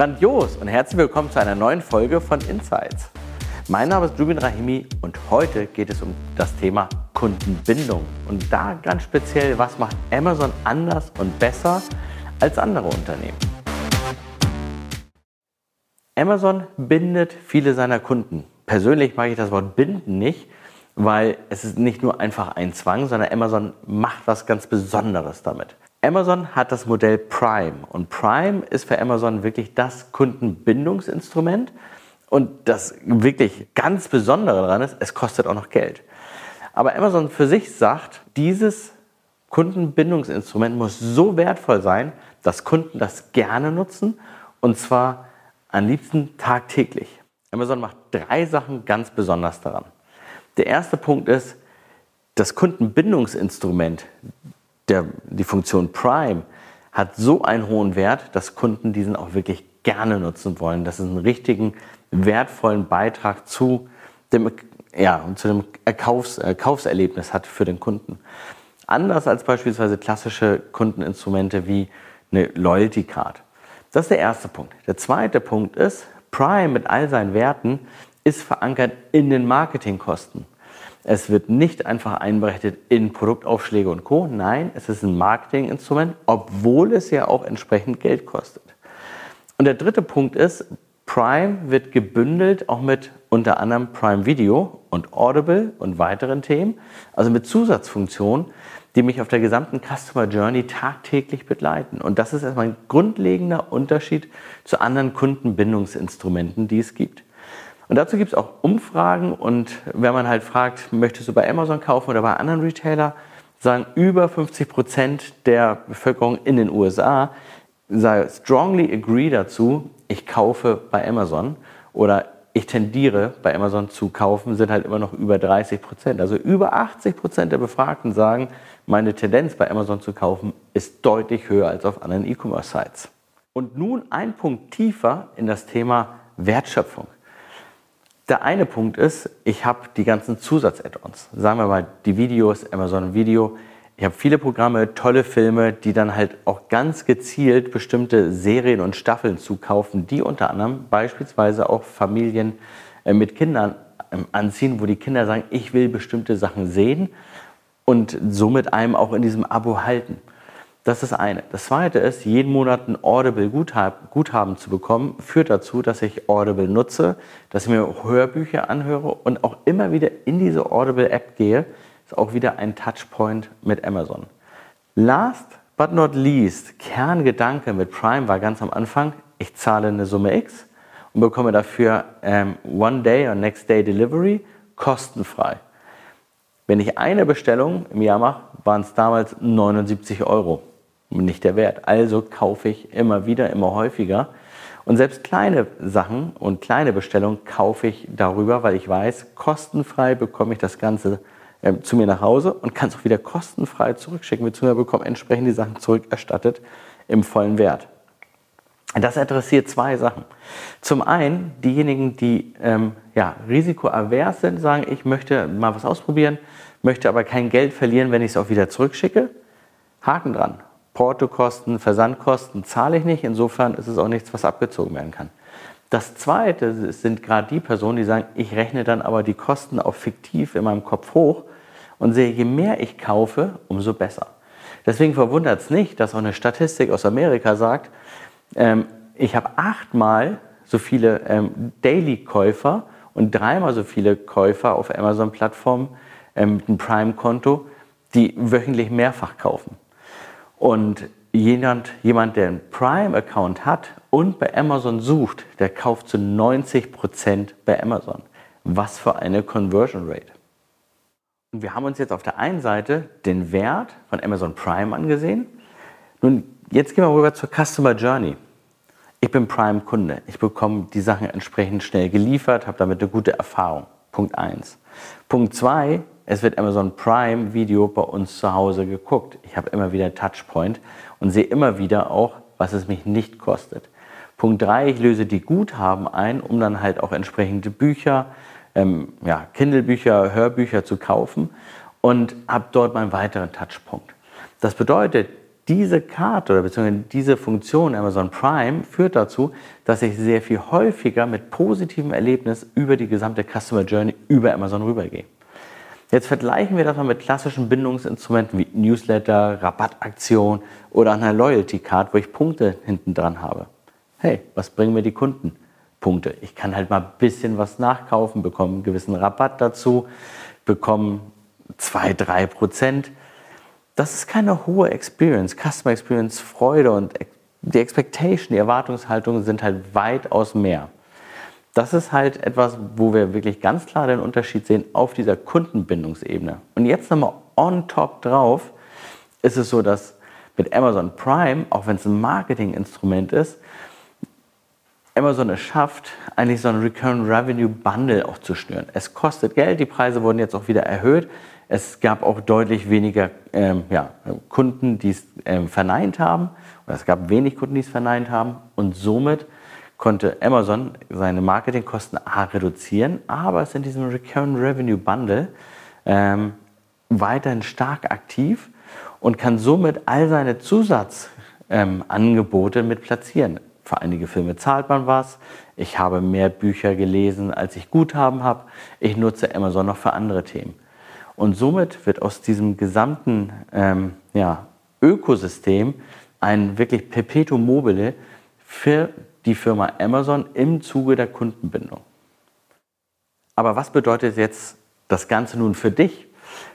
Grandios und herzlich willkommen zu einer neuen Folge von Insights. Mein Name ist Jubin Rahimi und heute geht es um das Thema Kundenbindung. Und da ganz speziell, was macht Amazon anders und besser als andere Unternehmen? Amazon bindet viele seiner Kunden. Persönlich mag ich das Wort binden nicht, weil es ist nicht nur einfach ein Zwang, sondern Amazon macht was ganz Besonderes damit. Amazon hat das Modell Prime und Prime ist für Amazon wirklich das Kundenbindungsinstrument und das wirklich ganz Besondere daran ist, es kostet auch noch Geld. Aber Amazon für sich sagt, dieses Kundenbindungsinstrument muss so wertvoll sein, dass Kunden das gerne nutzen und zwar am liebsten tagtäglich. Amazon macht drei Sachen ganz besonders daran. Der erste Punkt ist, das Kundenbindungsinstrument der, die Funktion Prime hat so einen hohen Wert, dass Kunden diesen auch wirklich gerne nutzen wollen. Das ist einen richtigen, wertvollen Beitrag zu dem, ja, zu dem Kaufs, äh, Kaufserlebnis hat für den Kunden. Anders als beispielsweise klassische Kundeninstrumente wie eine Loyalty Card. Das ist der erste Punkt. Der zweite Punkt ist, Prime mit all seinen Werten ist verankert in den Marketingkosten. Es wird nicht einfach einberechnet in Produktaufschläge und Co. Nein, es ist ein Marketinginstrument, obwohl es ja auch entsprechend Geld kostet. Und der dritte Punkt ist, Prime wird gebündelt auch mit unter anderem Prime Video und Audible und weiteren Themen, also mit Zusatzfunktionen, die mich auf der gesamten Customer Journey tagtäglich begleiten. Und das ist erstmal ein grundlegender Unterschied zu anderen Kundenbindungsinstrumenten, die es gibt. Und dazu gibt es auch Umfragen und wenn man halt fragt, möchtest du bei Amazon kaufen oder bei anderen Retailer, sagen über 50 Prozent der Bevölkerung in den USA, sagen strongly agree dazu, ich kaufe bei Amazon oder ich tendiere bei Amazon zu kaufen, sind halt immer noch über 30 Prozent. Also über 80 Prozent der Befragten sagen, meine Tendenz bei Amazon zu kaufen ist deutlich höher als auf anderen E-Commerce-Sites. Und nun ein Punkt tiefer in das Thema Wertschöpfung. Der eine Punkt ist, ich habe die ganzen Zusatz-Add-ons. Sagen wir mal die Videos, Amazon Video. Ich habe viele Programme, tolle Filme, die dann halt auch ganz gezielt bestimmte Serien und Staffeln zukaufen, die unter anderem beispielsweise auch Familien äh, mit Kindern ähm, anziehen, wo die Kinder sagen, ich will bestimmte Sachen sehen und somit einem auch in diesem Abo halten. Das ist eine. Das zweite ist, jeden Monat ein Audible-Guthaben zu bekommen, führt dazu, dass ich Audible nutze, dass ich mir Hörbücher anhöre und auch immer wieder in diese Audible-App gehe. Ist auch wieder ein Touchpoint mit Amazon. Last but not least, Kerngedanke mit Prime war ganz am Anfang, ich zahle eine Summe X und bekomme dafür ähm, One Day or Next Day Delivery kostenfrei. Wenn ich eine Bestellung im Jahr mache, waren es damals 79 Euro nicht der Wert. Also kaufe ich immer wieder, immer häufiger. Und selbst kleine Sachen und kleine Bestellungen kaufe ich darüber, weil ich weiß, kostenfrei bekomme ich das Ganze äh, zu mir nach Hause und kann es auch wieder kostenfrei zurückschicken, beziehungsweise bekomme entsprechend die Sachen zurückerstattet im vollen Wert. Das adressiert zwei Sachen. Zum einen diejenigen, die ähm, ja, risikoavers sind, sagen, ich möchte mal was ausprobieren, möchte aber kein Geld verlieren, wenn ich es auch wieder zurückschicke. Haken dran. Portokosten, Versandkosten zahle ich nicht. Insofern ist es auch nichts, was abgezogen werden kann. Das Zweite sind gerade die Personen, die sagen, ich rechne dann aber die Kosten auch fiktiv in meinem Kopf hoch und sehe, je mehr ich kaufe, umso besser. Deswegen verwundert es nicht, dass auch eine Statistik aus Amerika sagt, ähm, ich habe achtmal so viele ähm, Daily-Käufer und dreimal so viele Käufer auf Amazon-Plattformen ähm, mit einem Prime-Konto, die wöchentlich mehrfach kaufen. Und jemand, jemand der einen Prime-Account hat und bei Amazon sucht, der kauft zu 90 Prozent bei Amazon. Was für eine Conversion Rate. Und wir haben uns jetzt auf der einen Seite den Wert von Amazon Prime angesehen. Nun, jetzt gehen wir rüber zur Customer Journey. Ich bin Prime-Kunde. Ich bekomme die Sachen entsprechend schnell geliefert, habe damit eine gute Erfahrung. Punkt 1. Punkt 2, es wird Amazon Prime Video bei uns zu Hause geguckt. Ich habe immer wieder Touchpoint und sehe immer wieder auch, was es mich nicht kostet. Punkt 3, ich löse die Guthaben ein, um dann halt auch entsprechende Bücher, ähm, ja, Kindle-Bücher, Hörbücher zu kaufen und habe dort meinen weiteren Touchpunkt. Das bedeutet, diese Karte oder beziehungsweise diese Funktion Amazon Prime führt dazu, dass ich sehr viel häufiger mit positivem Erlebnis über die gesamte Customer Journey über Amazon rübergehe. Jetzt vergleichen wir das mal mit klassischen Bindungsinstrumenten wie Newsletter, Rabattaktion oder einer Loyalty Card, wo ich Punkte hinten dran habe. Hey, was bringen mir die Kunden? Punkte. Ich kann halt mal ein bisschen was nachkaufen, bekomme einen gewissen Rabatt dazu, bekomme 2, 3 Prozent. Das ist keine hohe Experience, Customer Experience, Freude und die Expectation, die Erwartungshaltungen sind halt weitaus mehr. Das ist halt etwas, wo wir wirklich ganz klar den Unterschied sehen auf dieser Kundenbindungsebene. Und jetzt nochmal on top drauf ist es so, dass mit Amazon Prime, auch wenn es ein Marketinginstrument ist, Amazon es schafft, eigentlich so ein Recurrent Revenue Bundle auch zu schnüren. Es kostet Geld, die Preise wurden jetzt auch wieder erhöht. Es gab auch deutlich weniger ähm, ja, Kunden, die es ähm, verneint haben. Oder es gab wenig Kunden, die es verneint haben. Und somit konnte Amazon seine Marketingkosten A reduzieren, aber ist in diesem Recurrent Revenue Bundle ähm, weiterhin stark aktiv und kann somit all seine Zusatzangebote ähm, mit platzieren. Für einige Filme zahlt man was. Ich habe mehr Bücher gelesen, als ich Guthaben habe. Ich nutze Amazon noch für andere Themen. Und somit wird aus diesem gesamten ähm, ja, Ökosystem ein wirklich Perpetuum mobile für die Firma Amazon im Zuge der Kundenbindung. Aber was bedeutet jetzt das Ganze nun für dich?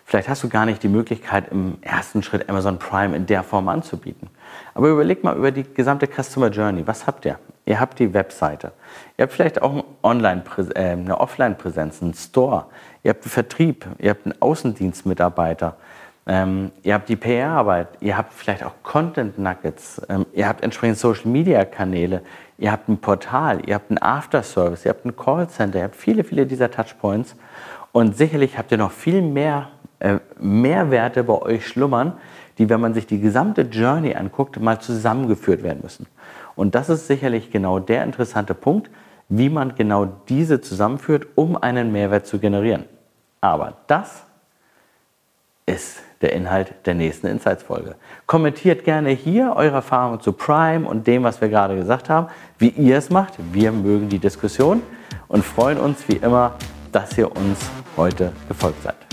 Vielleicht hast du gar nicht die Möglichkeit, im ersten Schritt Amazon Prime in der Form anzubieten. Aber überleg mal über die gesamte Customer Journey. Was habt ihr? Ihr habt die Webseite. Ihr habt vielleicht auch Online äh, eine Offline-Präsenz, einen Store. Ihr habt einen Vertrieb. Ihr habt einen Außendienstmitarbeiter. Ähm, ihr habt die PR-Arbeit, ihr habt vielleicht auch Content-Nuggets, ähm, ihr habt entsprechend Social-Media-Kanäle, ihr habt ein Portal, ihr habt ein After-Service, ihr habt ein Callcenter, ihr habt viele, viele dieser Touchpoints und sicherlich habt ihr noch viel mehr äh, Mehrwerte bei euch schlummern, die, wenn man sich die gesamte Journey anguckt, mal zusammengeführt werden müssen. Und das ist sicherlich genau der interessante Punkt, wie man genau diese zusammenführt, um einen Mehrwert zu generieren. Aber das ist der Inhalt der nächsten Insights-Folge. Kommentiert gerne hier eure Erfahrungen zu Prime und dem, was wir gerade gesagt haben, wie ihr es macht. Wir mögen die Diskussion und freuen uns wie immer, dass ihr uns heute gefolgt seid.